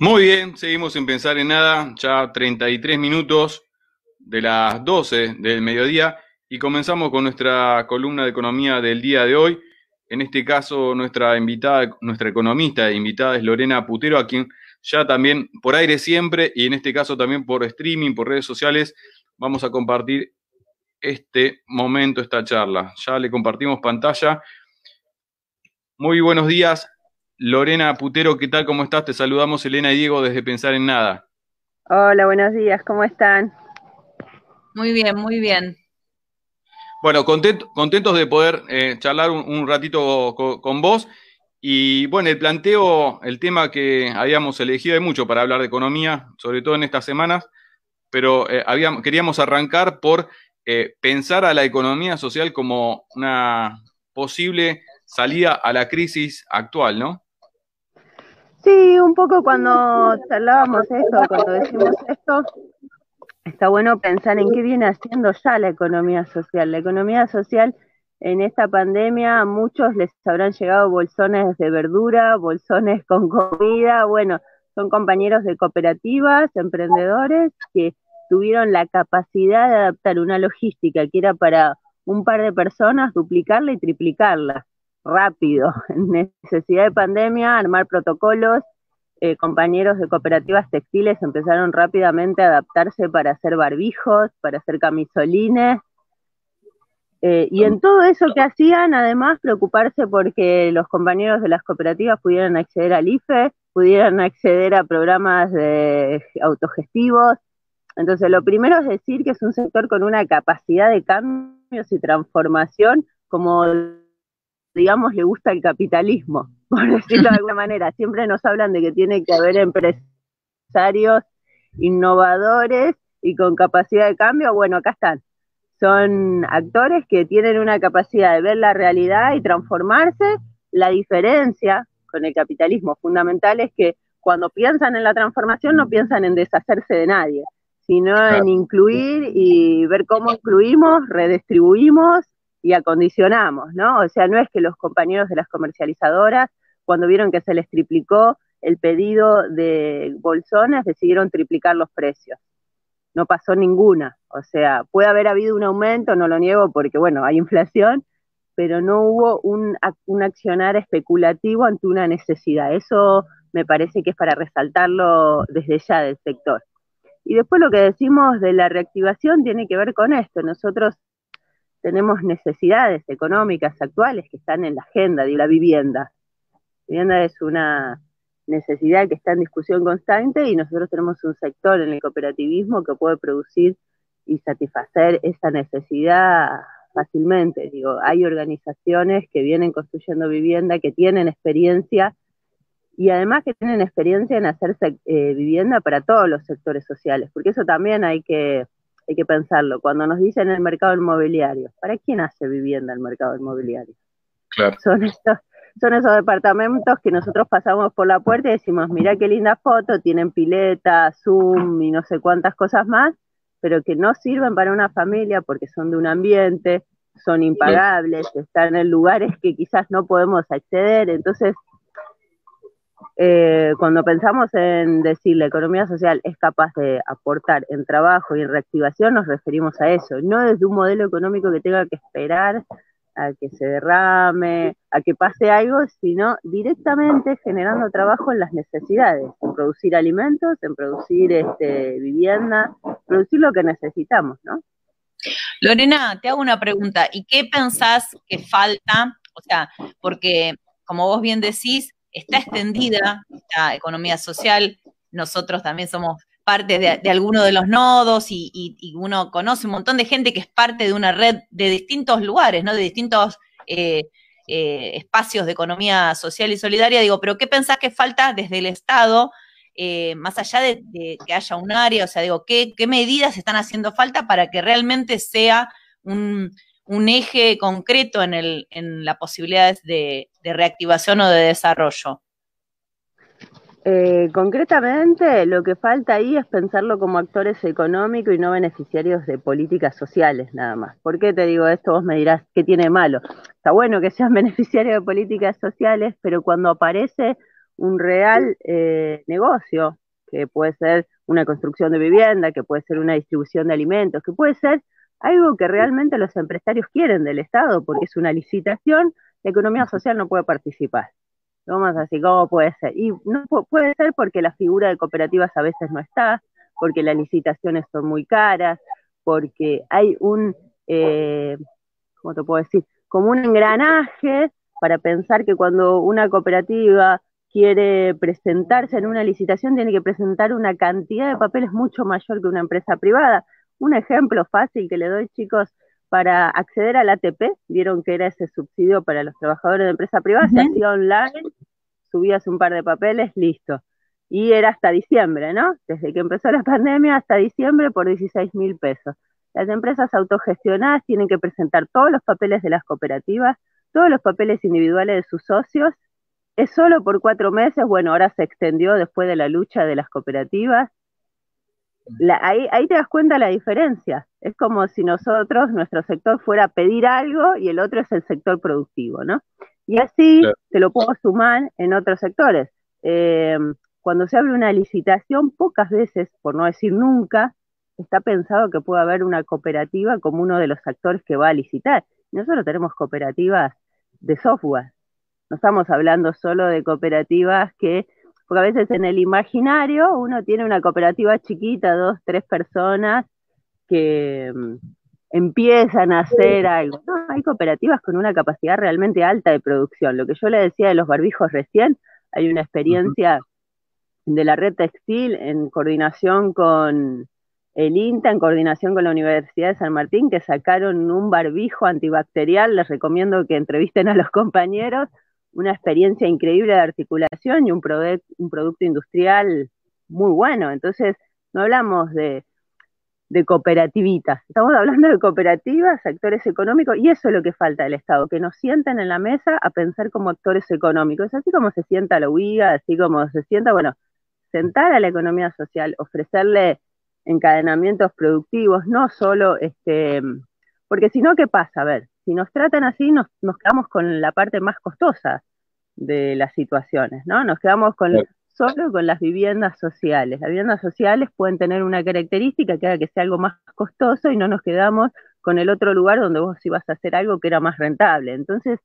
Muy bien, seguimos sin pensar en nada, ya 33 minutos de las 12 del mediodía y comenzamos con nuestra columna de economía del día de hoy. En este caso, nuestra invitada, nuestra economista invitada es Lorena Putero, a quien ya también por aire siempre y en este caso también por streaming, por redes sociales, vamos a compartir este momento, esta charla. Ya le compartimos pantalla. Muy buenos días, Lorena Putero, ¿qué tal? ¿Cómo estás? Te saludamos Elena y Diego desde Pensar en Nada. Hola, buenos días, ¿cómo están? Muy bien, muy bien. Bueno, contentos de poder eh, charlar un, ratito con, vos. Y bueno, el planteo, el tema que habíamos elegido hay mucho para hablar de economía, sobre todo en estas semanas, pero eh, queríamos arrancar por eh, pensar a la economía social como una posible salida a la crisis actual, ¿no? Sí, un poco cuando charlábamos esto, cuando decimos esto, está bueno pensar en qué viene haciendo ya la economía social. La economía social en esta pandemia a muchos les habrán llegado bolsones de verdura, bolsones con comida, bueno, son compañeros de cooperativas, emprendedores que tuvieron la capacidad de adaptar una logística que era para un par de personas, duplicarla y triplicarla rápido. Necesidad de pandemia, armar protocolos, eh, compañeros de cooperativas textiles empezaron rápidamente a adaptarse para hacer barbijos, para hacer camisolines. Eh, y en todo eso que hacían, además, preocuparse porque los compañeros de las cooperativas pudieran acceder al IFE, pudieran acceder a programas de autogestivos. Entonces, lo primero es decir que es un sector con una capacidad de cambios y transformación, como digamos, le gusta el capitalismo por decirlo de alguna manera. Siempre nos hablan de que tiene que haber empresarios innovadores y con capacidad de cambio. Bueno, acá están. Son actores que tienen una capacidad de ver la realidad y transformarse. La diferencia con el capitalismo fundamental es que cuando piensan en la transformación no piensan en deshacerse de nadie, sino en incluir y ver cómo incluimos, redistribuimos y acondicionamos, ¿no? O sea, no es que los compañeros de las comercializadoras cuando vieron que se les triplicó el pedido de bolsones, decidieron triplicar los precios. No pasó ninguna. O sea, puede haber habido un aumento, no lo niego porque, bueno, hay inflación, pero no hubo un, un accionar especulativo ante una necesidad. Eso me parece que es para resaltarlo desde ya del sector. Y después lo que decimos de la reactivación tiene que ver con esto. Nosotros tenemos necesidades económicas actuales que están en la agenda de la vivienda vivienda es una necesidad que está en discusión constante y nosotros tenemos un sector en el cooperativismo que puede producir y satisfacer esa necesidad fácilmente. Digo, hay organizaciones que vienen construyendo vivienda, que tienen experiencia y además que tienen experiencia en hacerse eh, vivienda para todos los sectores sociales, porque eso también hay que, hay que pensarlo. Cuando nos dicen el mercado inmobiliario, ¿para quién hace vivienda el mercado inmobiliario? Claro. Son estos son esos departamentos que nosotros pasamos por la puerta y decimos, mira qué linda foto, tienen pileta, Zoom y no sé cuántas cosas más, pero que no sirven para una familia porque son de un ambiente, son impagables, están en lugares que quizás no podemos acceder. Entonces, eh, cuando pensamos en decir la economía social es capaz de aportar en trabajo y en reactivación, nos referimos a eso, no desde un modelo económico que tenga que esperar a que se derrame, a que pase algo, sino directamente generando trabajo en las necesidades, en producir alimentos, en producir este, vivienda, producir lo que necesitamos, ¿no? Lorena, te hago una pregunta. ¿Y qué pensás que falta? O sea, porque como vos bien decís, está extendida la economía social, nosotros también somos parte de, alguno de los nodos y, uno conoce un montón de gente que es parte de una red de distintos lugares, ¿no? De distintos eh, eh, espacios de economía social y solidaria. Digo, pero ¿qué pensás que falta desde el Estado, eh, más allá de, que haya un área? O sea, digo, ¿qué, medidas están haciendo falta para que realmente sea un, eje concreto en, el, en las posibilidades de reactivación o de desarrollo? Eh, concretamente, lo que falta ahí es pensarlo como actores económicos y no beneficiarios de políticas sociales, nada más. ¿Por qué te digo esto? Vos me dirás, ¿qué tiene malo? Está bueno que sean beneficiarios de políticas sociales, pero cuando aparece un real eh, negocio, que puede ser una construcción de vivienda, que puede ser una distribución de alimentos, que puede ser algo que realmente los empresarios quieren del Estado, porque es una licitación, la economía social no puede participar. Vamos así, ¿cómo puede ser? Y no puede ser porque la figura de cooperativas a veces no está, porque las licitaciones son muy caras, porque hay un, eh, ¿cómo te puedo decir? Como un engranaje para pensar que cuando una cooperativa quiere presentarse en una licitación tiene que presentar una cantidad de papeles mucho mayor que una empresa privada. Un ejemplo fácil que le doy, chicos, para acceder al ATP, vieron que era ese subsidio para los trabajadores de empresa privada, se hacía online, subías un par de papeles, listo. Y era hasta diciembre, ¿no? Desde que empezó la pandemia hasta diciembre por 16 mil pesos. Las empresas autogestionadas tienen que presentar todos los papeles de las cooperativas, todos los papeles individuales de sus socios. Es solo por cuatro meses, bueno, ahora se extendió después de la lucha de las cooperativas ahí, te das cuenta la diferencia. Es como si nosotros, nuestro sector fuera a pedir algo y el otro es el sector productivo, ¿no? Y así te lo puedo sumar en otros sectores. Em, cuando se abre una licitación, pocas veces, por no decir nunca, está pensado que pueda haber una cooperativa como uno de los actores que va a licitar. Nosotros tenemos cooperativas de software. No estamos hablando solo de cooperativas que porque a veces en el imaginario uno tiene una cooperativa chiquita, dos, tres personas que mm, empiezan a hacer algo. No, hay cooperativas con una capacidad realmente alta de producción. Lo que yo le decía de los barbijos recién, hay una experiencia de la red textil en coordinación con el INTA, en coordinación con la Universidad de San Martín, que sacaron un barbijo antibacterial. Les recomiendo que entrevisten a los compañeros una experiencia increíble de articulación y un, producto industrial muy bueno. Entonces, no hablamos de, de cooperativitas, estamos hablando de cooperativas, actores económicos, y eso es lo que falta del Estado, que nos sienten en la mesa a pensar como actores económicos, así como se sienta la UIA, así como se sienta, bueno, sentar a la economía social, ofrecerle encadenamientos productivos, no solo este, porque si no, ¿qué pasa? A ver, si nos tratan así, nos, nos quedamos con la parte más costosa de las situaciones, ¿no? Nos quedamos con solo con las viviendas sociales. Las viviendas sociales pueden tener una característica que haga que sea algo más costoso y no nos quedamos con el otro lugar donde vos ibas a hacer algo que era más rentable. Entonces,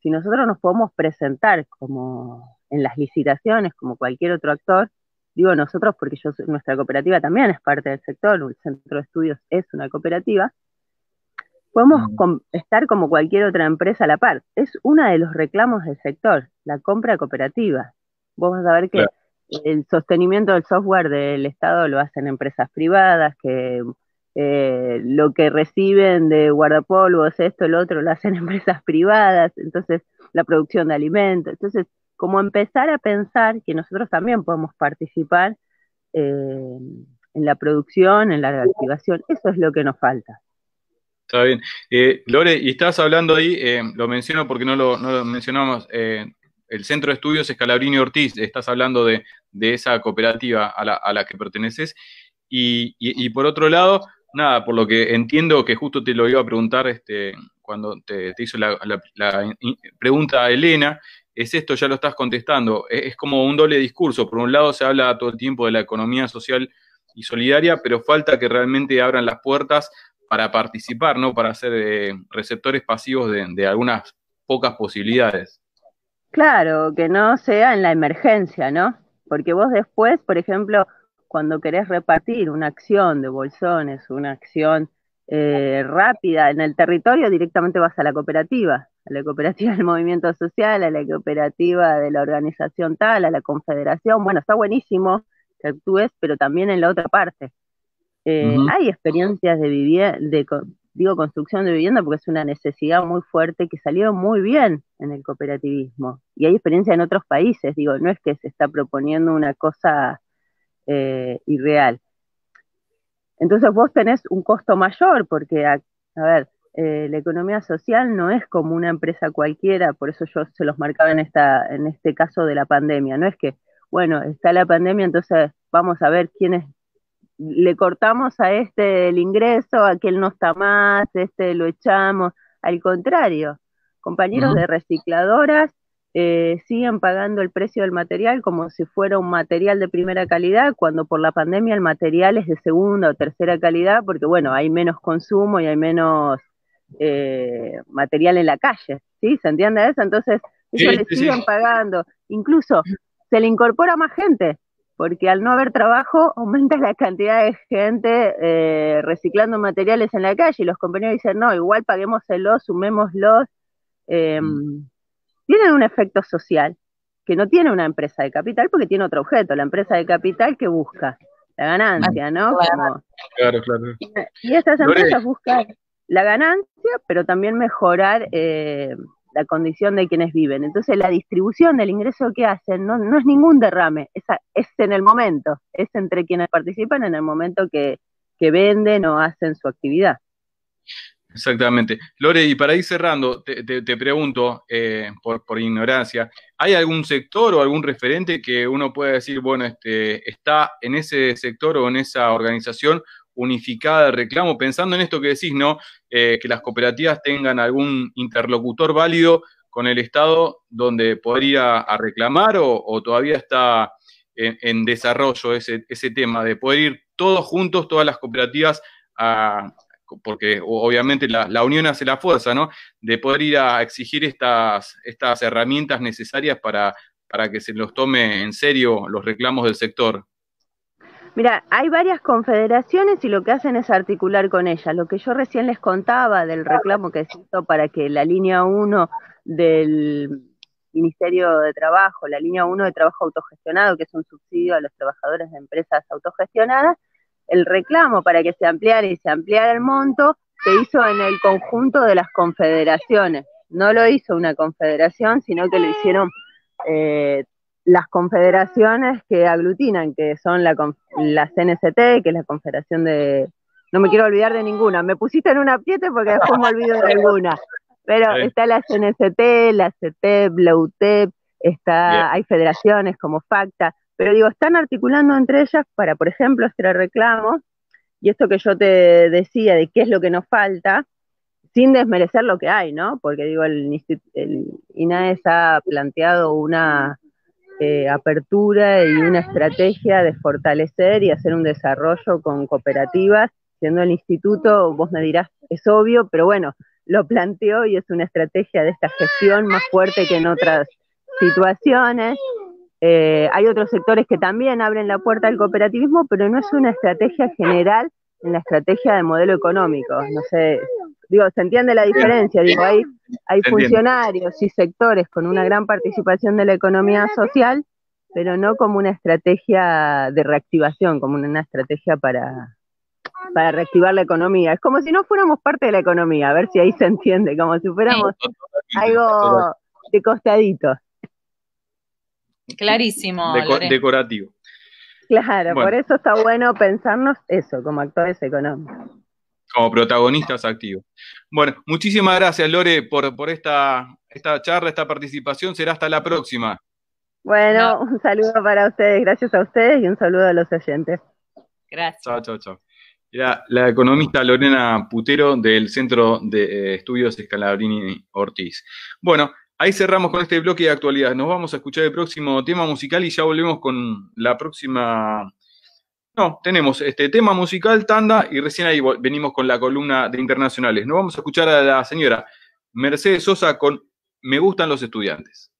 si nosotros nos podemos presentar como en las licitaciones, como cualquier otro actor, digo nosotros porque yo nuestra cooperativa también es parte del sector, el centro de estudios es una cooperativa, Podemos mm. estar como cualquier otra empresa a la par. Es uno de los reclamos del sector, la compra cooperativa. Vos vas a ver que el sostenimiento del software del Estado lo hacen empresas privadas, que eh, lo que reciben de guardapolvos, esto, el otro, lo hacen empresas privadas, entonces la producción de alimentos. Entonces, como empezar a pensar que nosotros también podemos participar eh, en la producción, en la reactivación, eso es lo que nos falta. Está bien. Eh, Lore, y estás hablando ahí, eh, lo menciono porque no lo, mencionamos, eh, el Centro de Estudios Escalabrini Ortiz, estás hablando de, esa cooperativa a la, que perteneces. Y, por otro lado, nada, por lo que entiendo que justo te lo iba a preguntar este, cuando te, hizo la, pregunta a Elena, es esto, ya lo estás contestando, es, es como un doble discurso. Por un lado se habla todo el tiempo de la economía social y solidaria, pero falta que realmente abran las puertas para participar, ¿no? Para ser eh, receptores pasivos de, algunas pocas posibilidades. Claro, que no sea en la emergencia, ¿no? Porque vos después, por ejemplo, cuando querés repartir una acción de bolsones, una acción eh, rápida en el territorio, directamente vas a la cooperativa, a la cooperativa del movimiento social, a la cooperativa de la organización tal, a la confederación. Bueno, está buenísimo que actúes, pero también en la otra parte. Eh, hay experiencias de vivienda, de, digo construcción de vivienda porque es una necesidad muy fuerte que salió muy bien en el cooperativismo. Y hay experiencia en otros países, digo, no es que se está proponiendo una cosa eh, irreal. Entonces vos tenés un costo mayor porque, a, ver, eh, la economía social no es como una empresa cualquiera, por eso yo se los marcaba en, esta, en este caso de la pandemia, no es que, bueno, está la pandemia, entonces vamos a ver quiénes le cortamos a este el ingreso, aquel no está más, este lo echamos. Al contrario, compañeros de recicladoras eh, siguen pagando el precio del material como si fuera un material de primera calidad, cuando por la pandemia el material es de segunda o tercera calidad, porque bueno, hay menos consumo y hay menos eh, material en la calle, ¿sí? ¿Se entiende eso? Entonces, ellos le siguen pagando, incluso se le incorpora más gente, porque al no haber trabajo aumenta la cantidad de gente eh, reciclando materiales en la calle y los compañeros dicen, no, igual paguémoselo, sumémoslos. Eh, tienen un efecto social que no tiene una empresa de capital porque tiene otro objeto, la empresa de capital que busca la ganancia, ¿no? claro, claro. Y estas empresas buscan la ganancia, pero también mejorar eh, la condición de quienes viven. Entonces la distribución del ingreso que hacen no, no es ningún derrame, es, es, en el momento, es entre quienes participan en el momento que, que venden o hacen su actividad. Exactamente. Lore, y para ir cerrando, te, pregunto, eh, por, ignorancia, ¿hay algún sector o algún referente que uno pueda decir, bueno, este, está en ese sector o en esa organización unificada de reclamo, pensando en esto que decís, ¿no? Eh, que las cooperativas tengan algún interlocutor válido con el Estado donde poder ir a, reclamar o, todavía está en, desarrollo ese, tema de poder ir todos juntos, todas las cooperativas, porque obviamente la, unión hace la fuerza, ¿no? De poder ir a exigir estas, estas herramientas necesarias para, para que se los tome en serio los reclamos del sector. Mira, hay varias confederaciones y lo que hacen es articular con ellas. Lo que yo recién les contaba del reclamo que se hizo para que la línea 1 del Ministerio de Trabajo, la línea 1 de trabajo autogestionado, que es un subsidio a los trabajadores de empresas autogestionadas, el reclamo para que se ampliara y se ampliara el monto se hizo en el conjunto de las confederaciones. No lo hizo una confederación, sino que lo hicieron eh, las confederaciones que aglutinan, que son la, la CNCT, que es la Confederación de... No me quiero olvidar de ninguna. Me pusiste en un apriete porque después me olvido de alguna. Pero está la CNCT, la CETEP, la UTEP, está, hay federaciones como FACTA. Pero digo, están articulando entre ellas para, por ejemplo, este reclamo, y esto que yo te decía de qué es lo que nos falta, sin desmerecer lo que hay, ¿no? Porque digo, el, el INAES ha planteado una eh, apertura y una estrategia de fortalecer y hacer un desarrollo con cooperativas, siendo el instituto, vos me dirás, es obvio, pero bueno, lo planteó y es una estrategia de esta gestión más fuerte que en otras situaciones. Eh, hay otros sectores que también abren la puerta al cooperativismo, pero no es una estrategia general en la estrategia de modelo económico. No sé, digo, se entiende la diferencia. Digo, hay, hay funcionarios y sectores con una gran participación de la economía social, pero no como una estrategia de reactivación, como una estrategia para, para reactivar la economía. Es como si no fuéramos parte de la economía, a ver si ahí se entiende, como si fuéramos algo de costadito. Clarísimo. decorativo. Claro, por eso está bueno pensarnos eso, como actores económicos. Como protagonistas activos. Bueno, muchísimas gracias, Lore, por, por esta, esta charla, esta participación. Será hasta la próxima. Bueno, un saludo para ustedes, gracias a ustedes y un saludo a los oyentes. Gracias. Chao, chao, chao. Era la economista Lorena Putero del Centro de Estudios Escalabrini Ortiz. Bueno, Ahí cerramos con este bloque de actualidad. Nos vamos a escuchar el próximo tema musical y ya volvemos con la próxima. No, tenemos este tema musical, tanda, y recién ahí venimos con la columna de internacionales. Nos vamos a escuchar a la señora Mercedes Sosa con Me gustan los estudiantes.